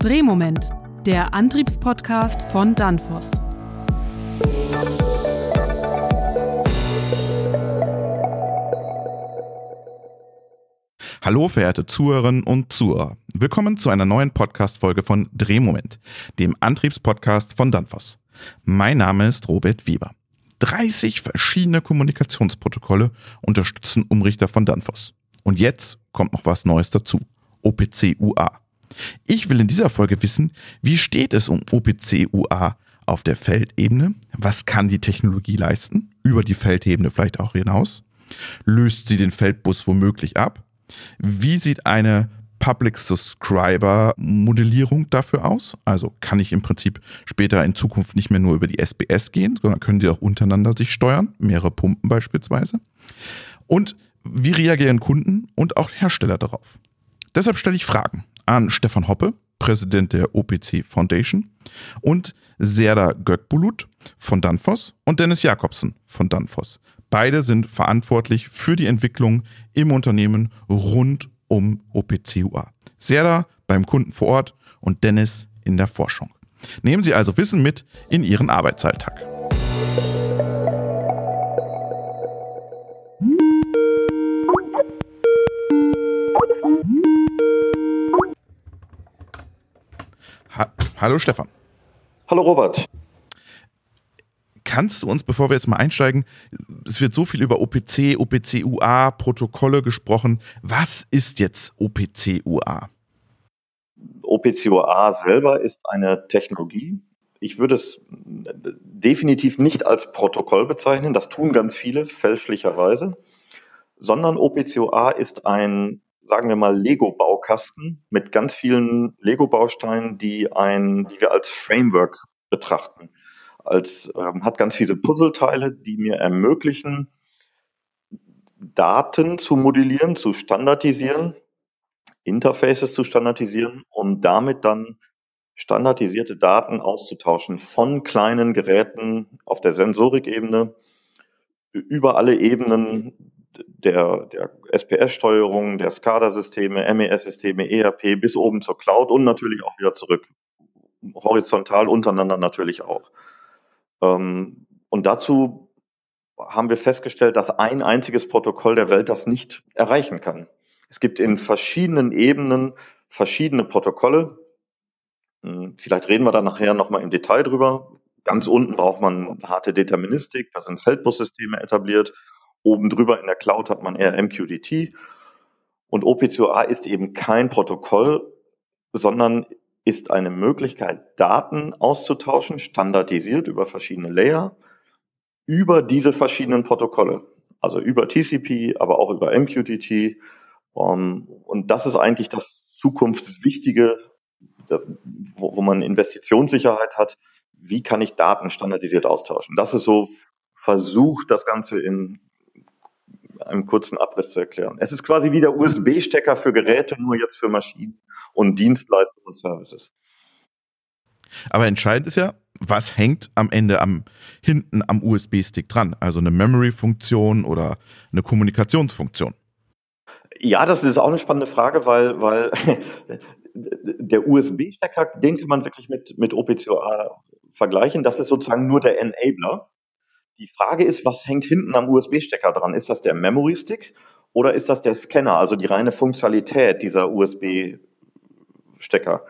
Drehmoment, der Antriebspodcast von Danfoss. Hallo, verehrte Zuhörerinnen und Zuhörer. Willkommen zu einer neuen Podcast-Folge von Drehmoment, dem Antriebspodcast von Danfoss. Mein Name ist Robert Weber. 30 verschiedene Kommunikationsprotokolle unterstützen Umrichter von Danfoss. Und jetzt kommt noch was Neues dazu. OPC UA. Ich will in dieser Folge wissen, wie steht es um OPC UA auf der Feldebene? Was kann die Technologie leisten? Über die Feldebene vielleicht auch hinaus? Löst sie den Feldbus womöglich ab? Wie sieht eine Public Subscriber Modellierung dafür aus? Also kann ich im Prinzip später in Zukunft nicht mehr nur über die SBS gehen, sondern können die auch untereinander sich steuern, mehrere Pumpen beispielsweise. Und wie reagieren Kunden und auch Hersteller darauf? Deshalb stelle ich Fragen an Stefan Hoppe, Präsident der OPC Foundation, und Serda Gökbulut von Danfoss und Dennis Jakobsen von Danfoss. Beide sind verantwortlich für die Entwicklung im Unternehmen rund um OPCUA. Serda beim Kunden vor Ort und Dennis in der Forschung. Nehmen Sie also Wissen mit in Ihren Arbeitsalltag. Ha Hallo Stefan. Hallo Robert. Kannst du uns, bevor wir jetzt mal einsteigen, es wird so viel über OPC, OPC-UA, Protokolle gesprochen. Was ist jetzt OPC-UA? OPC-UA selber ist eine Technologie. Ich würde es definitiv nicht als Protokoll bezeichnen. Das tun ganz viele fälschlicherweise. Sondern OPC-UA ist ein sagen wir mal, Lego-Baukasten mit ganz vielen Lego-Bausteinen, die die wir als Framework betrachten. Als ähm, hat ganz viele Puzzleteile, die mir ermöglichen, Daten zu modellieren, zu standardisieren, Interfaces zu standardisieren, um damit dann standardisierte Daten auszutauschen von kleinen Geräten auf der Sensorikebene über alle Ebenen der, der SPS-Steuerung, der SCADA-Systeme, MES-Systeme, ERP bis oben zur Cloud und natürlich auch wieder zurück. Horizontal untereinander natürlich auch. Ähm, und dazu haben wir festgestellt, dass ein einziges Protokoll der Welt das nicht erreichen kann. Es gibt in verschiedenen Ebenen verschiedene Protokolle. Hm, vielleicht reden wir da nachher nochmal im Detail drüber. Ganz unten braucht man harte Deterministik, da sind Feldbussysteme etabliert. Oben drüber in der Cloud hat man eher MQTT. Und OPCOA ist eben kein Protokoll, sondern ist eine Möglichkeit, Daten auszutauschen, standardisiert über verschiedene Layer, über diese verschiedenen Protokolle. Also über TCP, aber auch über MQTT. Um, und das ist eigentlich das Zukunftswichtige, wo man Investitionssicherheit hat. Wie kann ich Daten standardisiert austauschen? Das ist so versucht, das Ganze in einem kurzen Abriss zu erklären. Es ist quasi wie der USB-Stecker für Geräte, nur jetzt für Maschinen und Dienstleistungen und Services. Aber entscheidend ist ja, was hängt am Ende am hinten am USB-Stick dran? Also eine Memory-Funktion oder eine Kommunikationsfunktion? Ja, das ist auch eine spannende Frage, weil, weil der USB-Stecker, den kann man wirklich mit, mit OPCOA vergleichen. Das ist sozusagen nur der Enabler. Die Frage ist, was hängt hinten am USB-Stecker dran? Ist das der Memory-Stick oder ist das der Scanner, also die reine Funktionalität dieser USB-Stecker?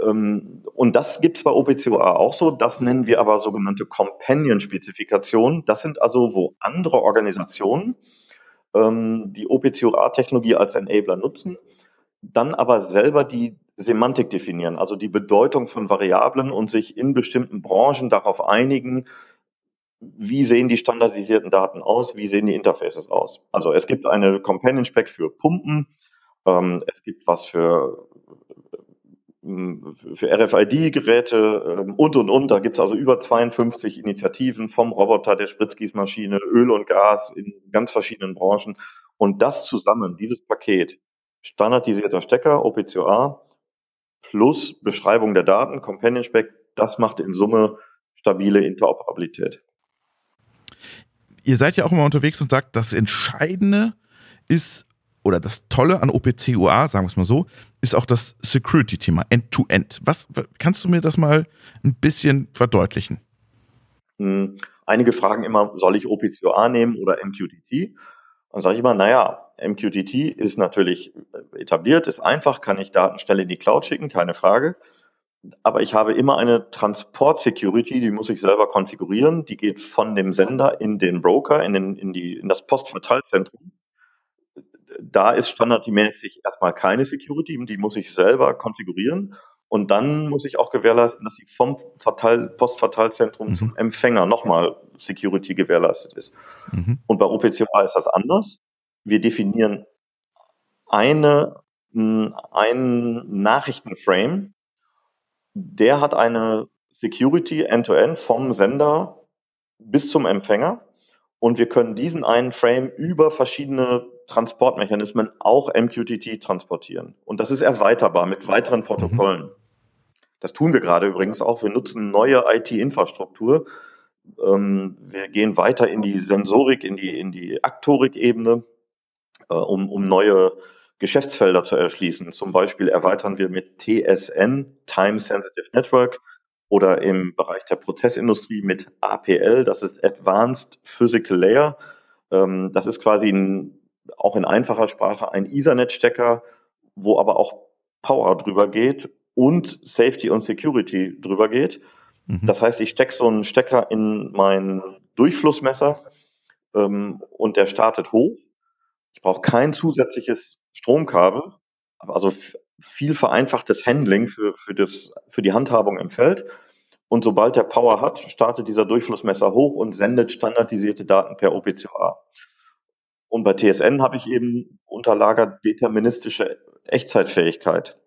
Ähm, und das gibt es bei OPCOA auch so. Das nennen wir aber sogenannte Companion-Spezifikationen. Das sind also, wo andere Organisationen ähm, die OPCOA-Technologie als Enabler nutzen, dann aber selber die Semantik definieren, also die Bedeutung von Variablen und sich in bestimmten Branchen darauf einigen, wie sehen die standardisierten Daten aus, wie sehen die Interfaces aus. Also es gibt eine Companion Spec für Pumpen, ähm, es gibt was für, ähm, für RFID-Geräte ähm, und, und, und. Da gibt es also über 52 Initiativen vom Roboter, der Spritzgießmaschine, Öl und Gas in ganz verschiedenen Branchen. Und das zusammen, dieses Paket, standardisierter Stecker, OPCOA, plus Beschreibung der Daten, Companion Spec, das macht in Summe stabile Interoperabilität ihr seid ja auch immer unterwegs und sagt, das Entscheidende ist oder das Tolle an OPC-UA, sagen wir es mal so, ist auch das Security-Thema, End-to-End. Was kannst du mir das mal ein bisschen verdeutlichen? Hm, einige fragen immer, soll ich OPC-UA nehmen oder MQTT? Dann sage ich immer, naja, MQTT ist natürlich etabliert, ist einfach, kann ich Daten schnell in die Cloud schicken, keine Frage. Aber ich habe immer eine Transport-Security, die muss ich selber konfigurieren. Die geht von dem Sender in den Broker, in, den, in, die, in das Postverteilzentrum da ist standardmäßig erstmal keine Security, die muss ich selber konfigurieren. Und dann muss ich auch gewährleisten, dass sie vom Verteil Postverteilzentrum mhm. zum Empfänger nochmal Security gewährleistet ist. Mhm. Und bei OPC-UA ist das anders. Wir definieren eine, einen Nachrichtenframe, der hat eine Security end-to-end -End vom Sender bis zum Empfänger. Und wir können diesen einen Frame über verschiedene Transportmechanismen auch MQTT transportieren. Und das ist erweiterbar mit weiteren Protokollen. Das tun wir gerade übrigens auch. Wir nutzen neue IT-Infrastruktur. Ähm, wir gehen weiter in die Sensorik, in die, in die Aktorik-Ebene, äh, um, um neue Geschäftsfelder zu erschließen. Zum Beispiel erweitern wir mit TSN, Time Sensitive Network, oder im Bereich der Prozessindustrie mit APL, das ist Advanced Physical Layer. Ähm, das ist quasi ein, auch in einfacher Sprache ein Ethernet-Stecker, wo aber auch Power drüber geht und Safety und Security drüber geht. Mhm. Das heißt, ich stecke so einen Stecker in mein Durchflussmesser ähm, und der startet hoch. Ich brauche kein zusätzliches Stromkabel, also viel vereinfachtes Handling für, für, das, für die Handhabung im Feld. Und sobald der Power hat, startet dieser Durchflussmesser hoch und sendet standardisierte Daten per OPCOA. Und bei TSN habe ich eben unterlagert deterministische Echtzeitfähigkeit.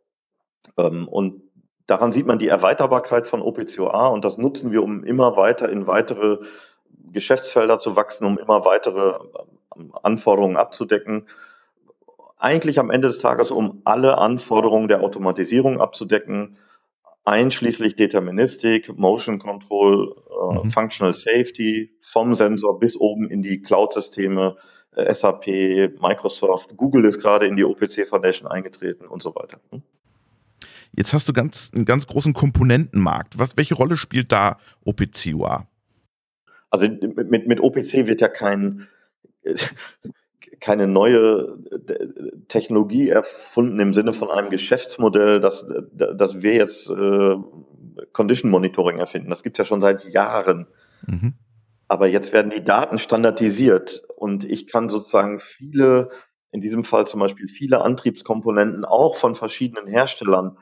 Ähm, und daran sieht man die Erweiterbarkeit von OPCOA und das nutzen wir, um immer weiter in weitere Geschäftsfelder zu wachsen, um immer weitere ähm, Anforderungen abzudecken eigentlich am Ende des Tages, um alle Anforderungen der Automatisierung abzudecken, einschließlich Deterministik, Motion Control, äh, mhm. Functional Safety, vom Sensor bis oben in die Cloud-Systeme, äh, SAP, Microsoft, Google ist gerade in die OPC Foundation eingetreten und so weiter. Hm? Jetzt hast du ganz, einen ganz großen Komponentenmarkt. Was, welche Rolle spielt da OPC UA? Also mit, mit OPC wird ja kein, keine neue äh, Technologie erfunden im Sinne von einem Geschäftsmodell, dass, dass wir jetzt äh, Condition Monitoring erfinden. Das gibt es ja schon seit Jahren. Mhm. Aber jetzt werden die Daten standardisiert und ich kann sozusagen viele, in diesem Fall zum Beispiel viele Antriebskomponenten auch von verschiedenen Herstellern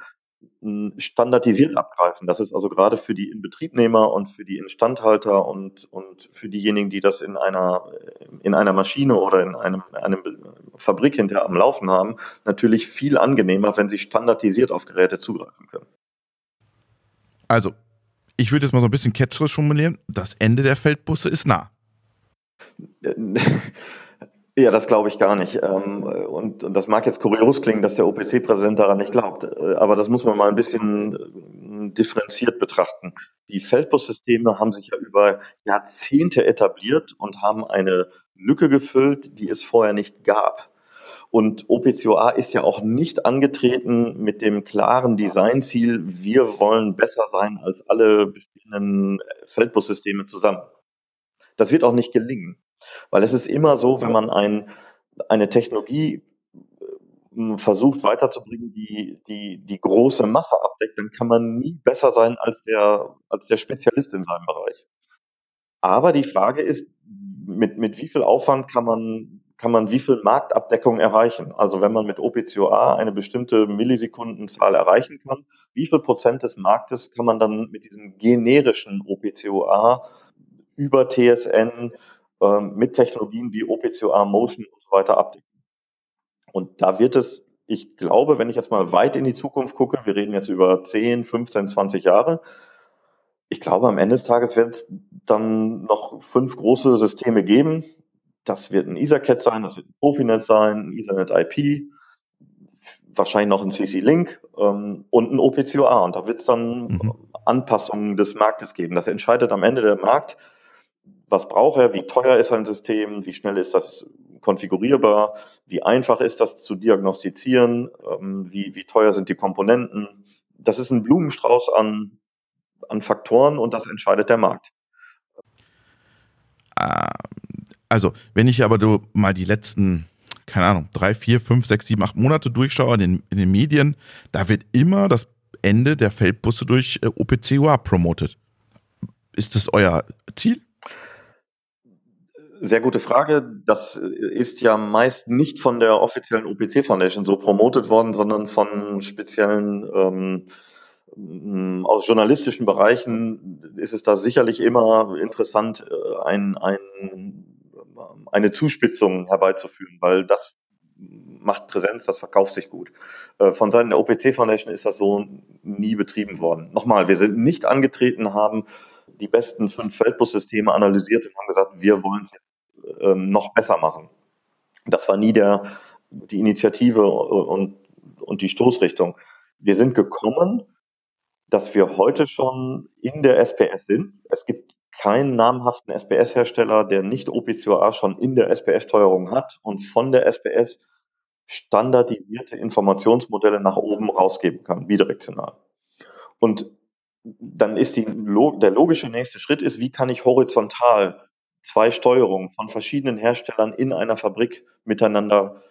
standardisiert abgreifen. Das ist also gerade für die Inbetriebnehmer und für die Instandhalter und, und für diejenigen, die das in einer, in einer Maschine oder in einem, einem Fabrik hinterher am Laufen haben, natürlich viel angenehmer, wenn sie standardisiert auf Geräte zugreifen können. Also, ich würde jetzt mal so ein bisschen ketzerisch formulieren, das Ende der Feldbusse ist nah. Ja, das glaube ich gar nicht. Ähm, und, das mag jetzt kurios klingen, dass der OPC-Präsident daran nicht glaubt, äh, aber das muss man mal ein bisschen äh, differenziert betrachten. Die Feldbussysteme haben sich ja über Jahrzehnte etabliert und haben eine Lücke gefüllt, die es vorher nicht gab. Und OPCOA ist ja auch nicht angetreten mit dem klaren Designziel, wir wollen besser sein als alle bestehenden Feldbussysteme zusammen. Das wird auch nicht gelingen. Weil es ist immer so, wenn man ein, eine Technologie äh, versucht weiterzubringen, die, die die große Masse abdeckt, dann kann man nie besser sein als der, als der Spezialist in seinem Bereich. Aber die Frage ist, mit, mit wie viel Aufwand kann man, kann man wie viel Marktabdeckung erreichen? Also wenn man mit OPCOA eine bestimmte Millisekundenzahl erreichen kann, wie viel Prozent des Marktes kann man dann mit diesem generischen OPCOA über TSN ähm, mit Technologien wie OPCOA, Motion und so weiter abdecken. Und da wird es, ich glaube, wenn ich jetzt mal weit in die Zukunft gucke, wir reden jetzt über 10, 15, 20 Jahre, ich glaube, am Ende des Tages wird es dann noch fünf große Systeme geben. Das wird ein EtherCAT sein, das wird ein Profinet sein, ein Ethernet IP, wahrscheinlich noch ein CC-Link ähm, und ein OPCOA. Und da wird es dann mhm. Anpassungen des Marktes geben. Das entscheidet am Ende der Markt was braucht er, wie teuer ist ein System, wie schnell ist das konfigurierbar, wie einfach ist das zu diagnostizieren, ähm, wie, wie teuer sind die Komponenten. Das ist ein Blumenstrauß an, an Faktoren und das entscheidet der Markt. Ah, also, wenn ich aber mal die letzten, keine Ahnung, drei, vier, fünf, sechs, sieben, acht Monate durchschaue in den, in den Medien, da wird immer das Ende der Feldbusse durch äh, OPC-UA promotet. Ist das euer Ziel? Sehr gute Frage. Das ist ja meist nicht von der offiziellen OPC Foundation so promotet worden, sondern von speziellen ähm, mm, aus journalistischen Bereichen ist es da sicherlich immer interessant, äh, ein, ein, eine Zuspitzung herbeizuführen, weil das macht Präsenz, das verkauft sich gut. Äh, von Seiten der OPC Foundation ist das so nie betrieben worden. Nochmal, wir sind nicht angetreten, haben die besten fünf Feldbussysteme analysiert und haben gesagt, wir wollen es ähm, noch besser machen. Das war nie der, die Initiative und, und die Stoßrichtung. Wir sind gekommen, dass wir heute schon in der SPS sind. Es gibt keinen namhaften SPS-Hersteller, der nicht OPCOA schon in der SPS-Steuerung hat und von der SPS standardisierte Informationsmodelle nach oben rausgeben kann, bidirektional. Und dann ist die, der logische nächste Schritt ist, wie kann ich horizontal zwei Steuerungen von verschiedenen Herstellern in einer Fabrik miteinander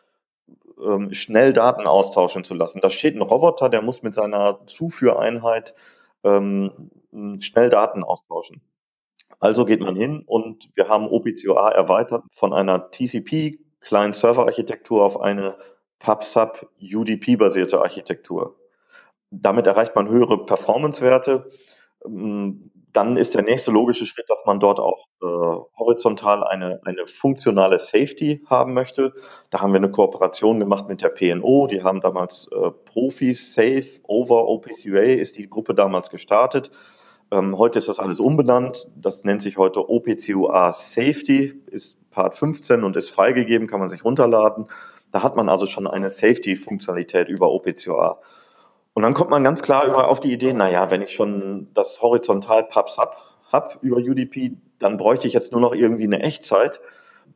ähm, schnell Daten austauschen zu lassen. Da steht ein Roboter, der muss mit seiner Zuführeinheit ähm, schnell Daten austauschen. Also geht man hin und wir haben OPCOA erweitert von einer TCP Client-Server-Architektur auf eine PubSub UDP-basierte Architektur. Damit erreicht man höhere Performance-Werte. Ähm, dann ist der nächste logische Schritt, dass man dort auch äh, horizontal eine, eine funktionale Safety haben möchte. Da haben wir eine Kooperation gemacht mit der PNO. Die haben damals äh, Profis Safe over OPCUA ist die Gruppe damals gestartet. Ähm, heute ist das alles umbenannt. Das nennt sich heute OPCUA Safety, ist Part 15 und ist freigegeben, kann man sich runterladen. Da hat man also schon eine Safety-Funktionalität über OPCUA. Und dann kommt man ganz klar über auf die Idee, naja, wenn ich schon das horizontal Pubs hab, hab über UDP, dann bräuchte ich jetzt nur noch irgendwie eine Echtzeit.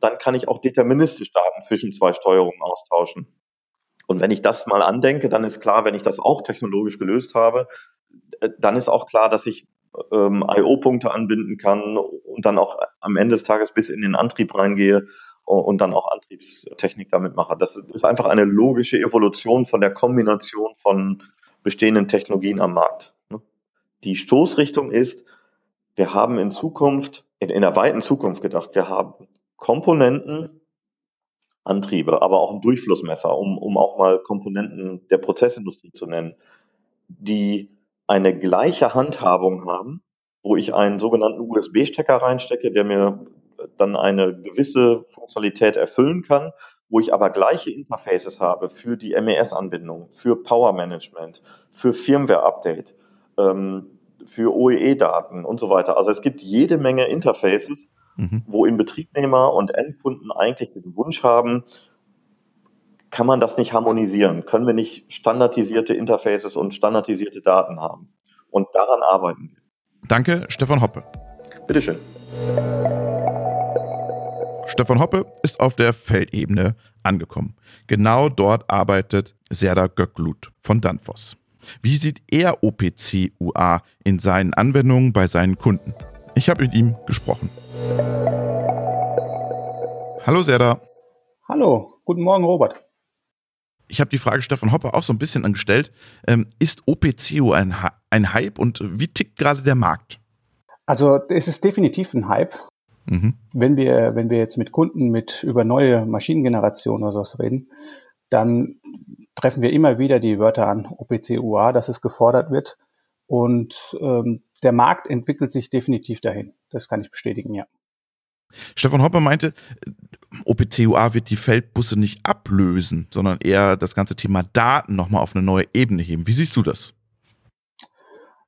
Dann kann ich auch deterministisch Daten zwischen zwei Steuerungen austauschen. Und wenn ich das mal andenke, dann ist klar, wenn ich das auch technologisch gelöst habe, äh, dann ist auch klar, dass ich ähm, IO-Punkte anbinden kann und dann auch am Ende des Tages bis in den Antrieb reingehe und dann auch Antriebstechnik damit mache. Das ist einfach eine logische Evolution von der Kombination von bestehenden Technologien am Markt. Ne? Die Stoßrichtung ist, wir haben in Zukunft, in, in der weiten Zukunft gedacht, wir haben Komponenten, Antriebe, aber auch ein Durchflussmesser, um, um auch mal Komponenten der Prozessindustrie zu nennen, die eine gleiche Handhabung haben, wo ich einen sogenannten USB-Stecker reinstecke, der mir dann eine gewisse Funktionalität erfüllen kann wo ich aber gleiche Interfaces habe für die MES-Anbindung, für Power Management, für Firmware-Update, ähm, für OEE-Daten und so weiter. Also es gibt jede Menge Interfaces, mhm. wo Inbetriebnehmer und Endkunden eigentlich den Wunsch haben, kann man das nicht harmonisieren? Können wir nicht standardisierte Interfaces und standardisierte Daten haben? Und daran arbeiten wir. Danke, Stefan Hoppe. Bitteschön. Stefan Hoppe ist auf der Feldebene angekommen. Genau dort arbeitet Serda Göcklut von Danfoss. Wie sieht er OPC UA in seinen Anwendungen bei seinen Kunden? Ich habe mit ihm gesprochen. Hallo Serda. Hallo, guten Morgen Robert. Ich habe die Frage Stefan Hoppe auch so ein bisschen angestellt. Ähm, ist OPCU ein, ein Hype und wie tickt gerade der Markt? Also es ist definitiv ein Hype. Mhm. Wenn wir, wenn wir jetzt mit Kunden mit über neue Maschinengenerationen oder sowas reden, dann treffen wir immer wieder die Wörter an OPC UA, dass es gefordert wird. Und ähm, der Markt entwickelt sich definitiv dahin. Das kann ich bestätigen, ja. Stefan Hopper meinte, OPC-UA wird die Feldbusse nicht ablösen, sondern eher das ganze Thema Daten nochmal auf eine neue Ebene heben. Wie siehst du das?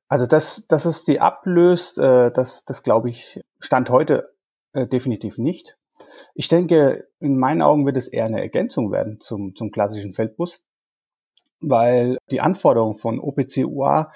Also, dass, dass es die ablöst, äh, das, das glaube ich, Stand heute äh, definitiv nicht. Ich denke, in meinen Augen wird es eher eine Ergänzung werden zum, zum klassischen Feldbus, weil die Anforderungen von OPC UA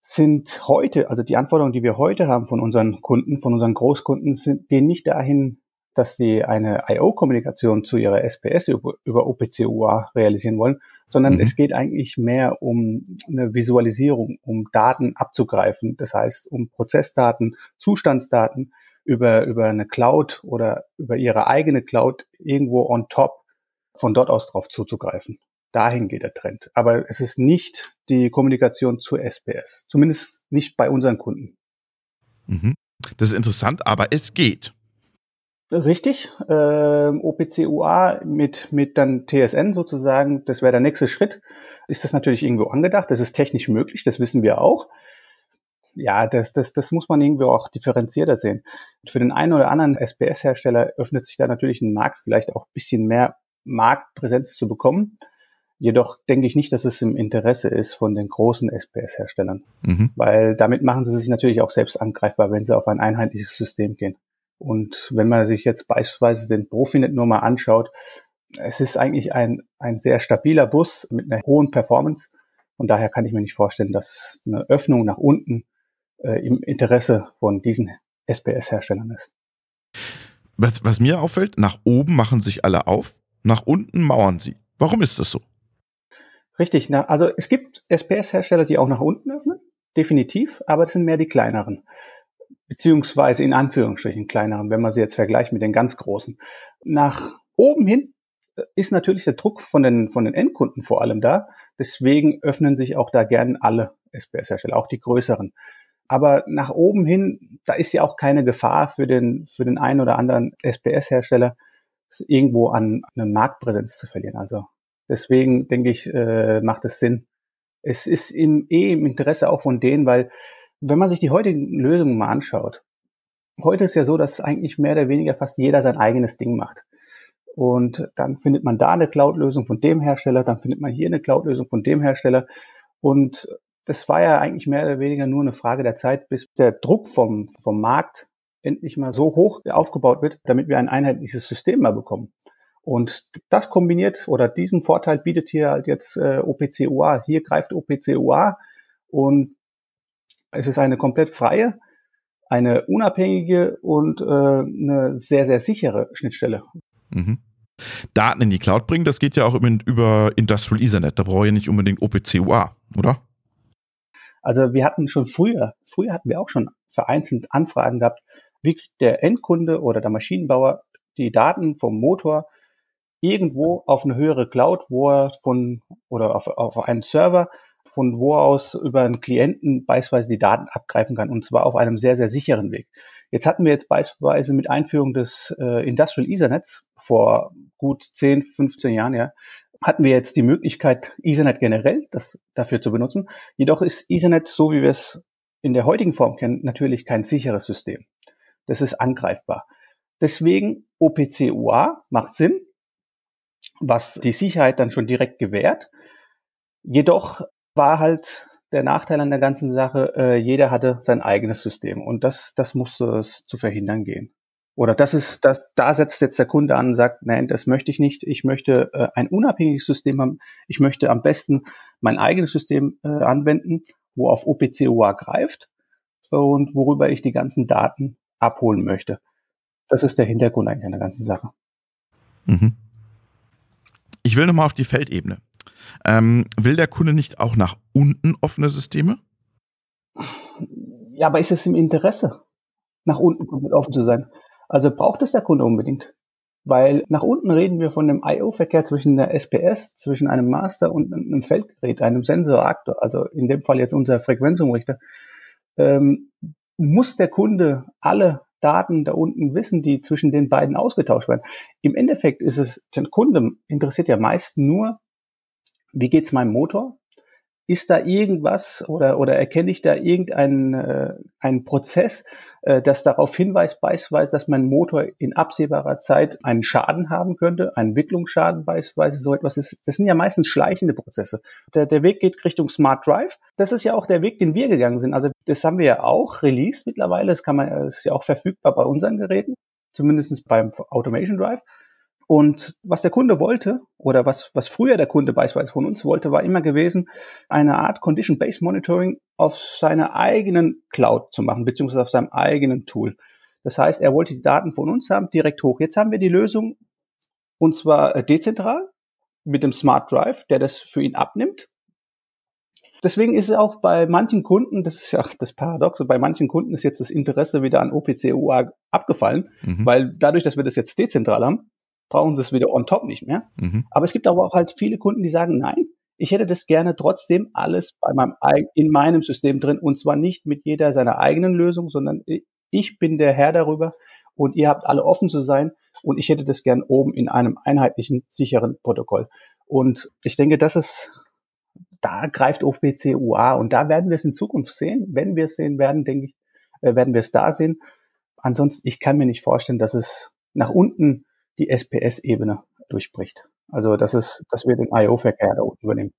sind heute, also die Anforderungen, die wir heute haben von unseren Kunden, von unseren Großkunden, sind, gehen nicht dahin, dass sie eine IO-Kommunikation zu ihrer SPS über, über OPC-UA realisieren wollen, sondern mhm. es geht eigentlich mehr um eine Visualisierung, um Daten abzugreifen. Das heißt, um Prozessdaten, Zustandsdaten über, über eine Cloud oder über ihre eigene Cloud irgendwo on top von dort aus drauf zuzugreifen. Dahin geht der Trend. Aber es ist nicht die Kommunikation zur SPS. Zumindest nicht bei unseren Kunden. Mhm. Das ist interessant, aber es geht. Richtig, äh, OPC-UA mit, mit dann TSN sozusagen, das wäre der nächste Schritt. Ist das natürlich irgendwo angedacht, das ist technisch möglich, das wissen wir auch. Ja, das, das, das muss man irgendwie auch differenzierter sehen. Für den einen oder anderen SPS-Hersteller öffnet sich da natürlich ein Markt, vielleicht auch ein bisschen mehr Marktpräsenz zu bekommen. Jedoch denke ich nicht, dass es im Interesse ist von den großen SPS-Herstellern, mhm. weil damit machen sie sich natürlich auch selbst angreifbar, wenn sie auf ein einheitliches System gehen. Und wenn man sich jetzt beispielsweise den Profinet nur mal anschaut, es ist eigentlich ein, ein sehr stabiler Bus mit einer hohen Performance. Und daher kann ich mir nicht vorstellen, dass eine Öffnung nach unten äh, im Interesse von diesen SPS-Herstellern ist. Was, was mir auffällt, nach oben machen sich alle auf, nach unten mauern sie. Warum ist das so? Richtig, na, also es gibt SPS-Hersteller, die auch nach unten öffnen, definitiv, aber das sind mehr die kleineren beziehungsweise in Anführungsstrichen kleineren, wenn man sie jetzt vergleicht mit den ganz großen. Nach oben hin äh, ist natürlich der Druck von den, von den Endkunden vor allem da. Deswegen öffnen sich auch da gern alle SPS-Hersteller, auch die größeren. Aber nach oben hin, da ist ja auch keine Gefahr für den, für den einen oder anderen SPS-Hersteller, irgendwo an eine Marktpräsenz zu verlieren. Also deswegen denke ich, äh, macht es Sinn. Es ist im, eh im Interesse auch von denen, weil wenn man sich die heutigen Lösungen mal anschaut, heute ist ja so, dass eigentlich mehr oder weniger fast jeder sein eigenes Ding macht. Und dann findet man da eine Cloud-Lösung von dem Hersteller, dann findet man hier eine Cloud-Lösung von dem Hersteller. Und das war ja eigentlich mehr oder weniger nur eine Frage der Zeit, bis der Druck vom, vom Markt endlich mal so hoch aufgebaut wird, damit wir ein einheitliches System mal bekommen. Und das kombiniert oder diesen Vorteil bietet hier halt jetzt äh, OPC UA. Hier greift OPC UA und es ist eine komplett freie, eine unabhängige und äh, eine sehr, sehr sichere Schnittstelle. Mhm. Daten in die Cloud bringen, das geht ja auch über Industrial Ethernet. Da brauche ich nicht unbedingt OPC-UA, oder? Also wir hatten schon früher, früher hatten wir auch schon vereinzelt Anfragen gehabt, wie kriegt der Endkunde oder der Maschinenbauer die Daten vom Motor irgendwo auf eine höhere Cloud, wo er von oder auf, auf einen Server von wo aus über einen Klienten beispielsweise die Daten abgreifen kann und zwar auf einem sehr, sehr sicheren Weg. Jetzt hatten wir jetzt beispielsweise mit Einführung des äh, Industrial Ethernets vor gut 10, 15 Jahren, ja, hatten wir jetzt die Möglichkeit, Ethernet generell das dafür zu benutzen. Jedoch ist Ethernet, so wie wir es in der heutigen Form kennen, natürlich kein sicheres System. Das ist angreifbar. Deswegen OPC-UA macht Sinn, was die Sicherheit dann schon direkt gewährt. Jedoch war halt der Nachteil an der ganzen Sache, äh, jeder hatte sein eigenes System und das, das musste es zu verhindern gehen. Oder das ist, das, da setzt jetzt der Kunde an und sagt, nein, das möchte ich nicht. Ich möchte äh, ein unabhängiges System haben. Ich möchte am besten mein eigenes System äh, anwenden, wo auf OPC-UA greift und worüber ich die ganzen Daten abholen möchte. Das ist der Hintergrund eigentlich an der ganzen Sache. Mhm. Ich will nochmal auf die Feldebene. Ähm, will der Kunde nicht auch nach unten offene Systeme? Ja, aber ist es im Interesse, nach unten komplett offen zu sein? Also braucht es der Kunde unbedingt? Weil nach unten reden wir von dem I.O.-Verkehr zwischen der SPS, zwischen einem Master und einem Feldgerät, einem Sensoraktor, also in dem Fall jetzt unser Frequenzumrichter. Ähm, muss der Kunde alle Daten da unten wissen, die zwischen den beiden ausgetauscht werden? Im Endeffekt ist es, den Kunde interessiert ja meist nur wie geht's meinem Motor? Ist da irgendwas oder, oder erkenne ich da irgendeinen äh, einen Prozess, äh, das darauf hinweist, beispielsweise, dass mein Motor in absehbarer Zeit einen Schaden haben könnte, einen Wicklungsschaden beispielsweise, so etwas ist, das sind ja meistens schleichende Prozesse. Der, der Weg geht Richtung Smart Drive. Das ist ja auch der Weg, den wir gegangen sind. Also das haben wir ja auch released mittlerweile. Das kann man, das ist ja auch verfügbar bei unseren Geräten, zumindest beim Automation Drive. Und was der Kunde wollte, oder was, was früher der Kunde beispielsweise von uns wollte, war immer gewesen, eine Art Condition-Based Monitoring auf seiner eigenen Cloud zu machen, beziehungsweise auf seinem eigenen Tool. Das heißt, er wollte die Daten von uns haben, direkt hoch. Jetzt haben wir die Lösung, und zwar äh, dezentral, mit dem Smart Drive, der das für ihn abnimmt. Deswegen ist es auch bei manchen Kunden, das ist ja das Paradoxe, bei manchen Kunden ist jetzt das Interesse wieder an OPC UA abgefallen, mhm. weil dadurch, dass wir das jetzt dezentral haben, brauchen sie es wieder on top nicht mehr. Mhm. Aber es gibt aber auch halt viele Kunden, die sagen, nein, ich hätte das gerne trotzdem alles bei meinem, in meinem System drin und zwar nicht mit jeder seiner eigenen Lösung, sondern ich bin der Herr darüber und ihr habt alle offen zu sein und ich hätte das gern oben in einem einheitlichen, sicheren Protokoll. Und ich denke, das ist, da greift OPC UA und da werden wir es in Zukunft sehen. Wenn wir es sehen werden, denke ich, äh, werden wir es da sehen. Ansonsten, ich kann mir nicht vorstellen, dass es nach unten die SPS-Ebene durchbricht. Also das ist, dass wir den IO-Verkehr da unten übernehmen.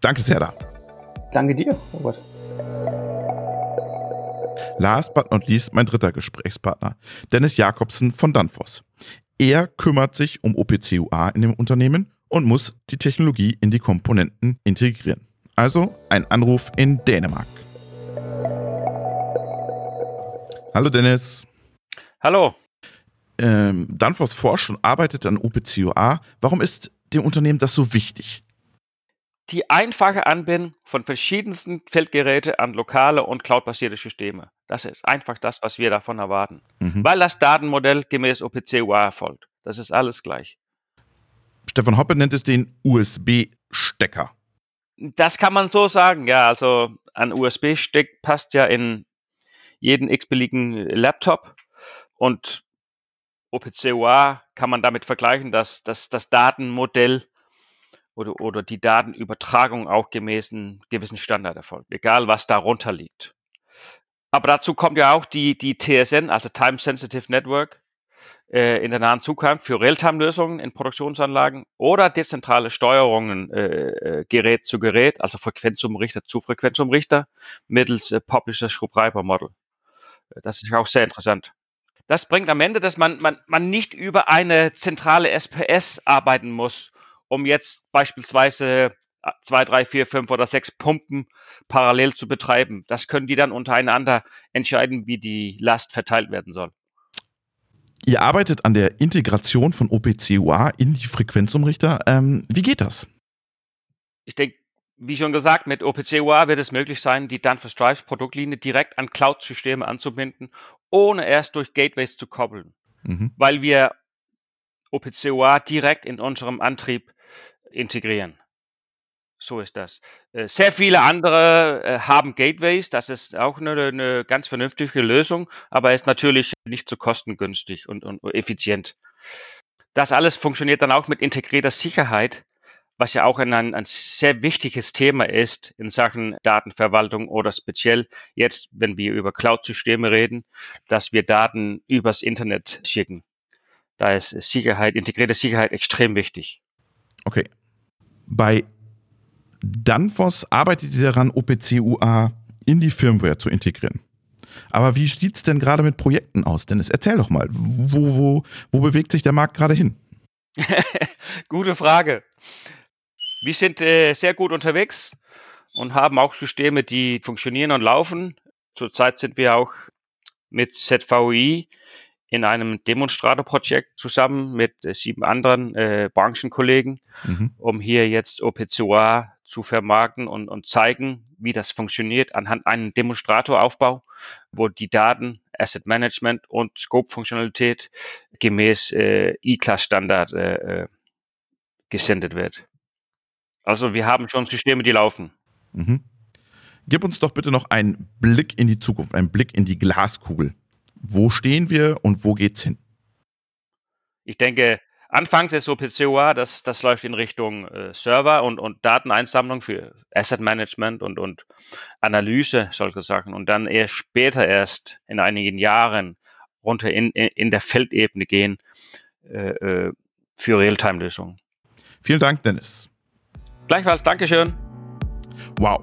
Danke, Serda. Danke dir, Robert. Last but not least mein dritter Gesprächspartner, Dennis Jakobsen von Danfoss. Er kümmert sich um OPCUA in dem Unternehmen und muss die Technologie in die Komponenten integrieren. Also ein Anruf in Dänemark. Hallo Dennis. Hallo ähm, Danfoss forscht und arbeitet an OPCOA. Warum ist dem Unternehmen das so wichtig? Die einfache Anbindung von verschiedensten Feldgeräte an lokale und cloudbasierte Systeme. Das ist einfach das, was wir davon erwarten. Mhm. Weil das Datenmodell gemäß OPCOA erfolgt. Das ist alles gleich. Stefan Hoppe nennt es den USB-Stecker. Das kann man so sagen, ja. Also ein USB-Steck passt ja in jeden x-beliebigen Laptop und OPCOA kann man damit vergleichen, dass, dass das Datenmodell oder, oder die Datenübertragung auch gemäß einem gewissen Standard erfolgt, egal was darunter liegt. Aber dazu kommt ja auch die, die TSN, also Time Sensitive Network, äh, in der nahen Zukunft für Realtime-Lösungen in Produktionsanlagen oder dezentrale Steuerungen äh, äh Gerät zu Gerät, also Frequenzumrichter zu Frequenzumrichter mittels äh, Publisher Schubreiber Model. Äh, das ist auch sehr interessant. Das bringt am Ende, dass man, man, man nicht über eine zentrale SPS arbeiten muss, um jetzt beispielsweise äh, zwei, drei, vier, fünf oder sechs Pumpen parallel zu betreiben. Das können die dann untereinander entscheiden, wie die Last verteilt werden soll. Ihr arbeitet an der Integration von OPC-UA in die Frequenzumrichter. Ähm, wie geht das? Ich denke, wie schon gesagt, mit OPC-UA wird es möglich sein, die Danfoss Drives Produktlinie direkt an Cloud-Systeme anzubinden, ohne erst durch Gateways zu koppeln, mhm. weil wir OPC-UA direkt in unserem Antrieb integrieren. So ist das. Äh, sehr viele andere äh, haben Gateways, das ist auch eine, eine ganz vernünftige Lösung, aber ist natürlich nicht so kostengünstig und, und effizient. Das alles funktioniert dann auch mit integrierter Sicherheit was ja auch ein, ein sehr wichtiges Thema ist in Sachen Datenverwaltung oder speziell jetzt, wenn wir über Cloud-Systeme reden, dass wir Daten übers Internet schicken. Da ist Sicherheit, integrierte Sicherheit extrem wichtig. Okay. Bei Danfoss arbeitet ihr daran, OPC-UA in die Firmware zu integrieren. Aber wie sieht es denn gerade mit Projekten aus? Dennis, erzähl doch mal, wo, wo, wo bewegt sich der Markt gerade hin? Gute Frage. Wir sind äh, sehr gut unterwegs und haben auch Systeme, die funktionieren und laufen. Zurzeit sind wir auch mit ZVI in einem Demonstratorprojekt zusammen mit äh, sieben anderen äh, Branchenkollegen, mhm. um hier jetzt OPCOA zu vermarkten und, und zeigen, wie das funktioniert anhand einem Demonstratoraufbau, wo die Daten, Asset Management und Scope-Funktionalität gemäß äh, E-Class-Standard äh, äh, gesendet wird. Also wir haben schon Systeme, die laufen. Mhm. Gib uns doch bitte noch einen Blick in die Zukunft, einen Blick in die Glaskugel. Wo stehen wir und wo geht's hin? Ich denke, anfangs ist OPCOA, das, das läuft in Richtung äh, Server und, und Dateneinsammlung für Asset Management und, und Analyse, solche Sachen. Und dann eher später erst in einigen Jahren runter in, in, in der Feldebene gehen äh, äh für Realtime-Lösungen. Vielen Dank, Dennis. Gleichfalls, Dankeschön. Wow.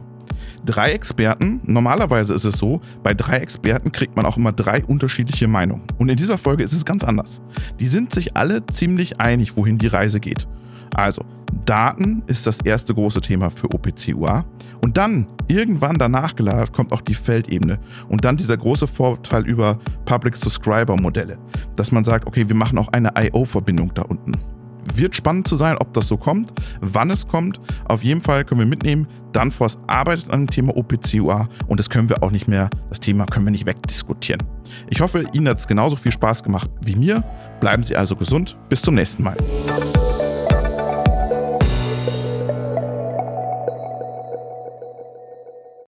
Drei Experten, normalerweise ist es so, bei drei Experten kriegt man auch immer drei unterschiedliche Meinungen. Und in dieser Folge ist es ganz anders. Die sind sich alle ziemlich einig, wohin die Reise geht. Also, Daten ist das erste große Thema für OPC-UA. Und dann, irgendwann danach gelagert, kommt auch die Feldebene. Und dann dieser große Vorteil über Public-Subscriber-Modelle, dass man sagt, okay, wir machen auch eine I.O.-Verbindung da unten. Wird spannend zu sein, ob das so kommt, wann es kommt. Auf jeden Fall können wir mitnehmen, Danfoss arbeitet an dem Thema OPC-UA und das können wir auch nicht mehr, das Thema können wir nicht wegdiskutieren. Ich hoffe, Ihnen hat es genauso viel Spaß gemacht wie mir. Bleiben Sie also gesund. Bis zum nächsten Mal.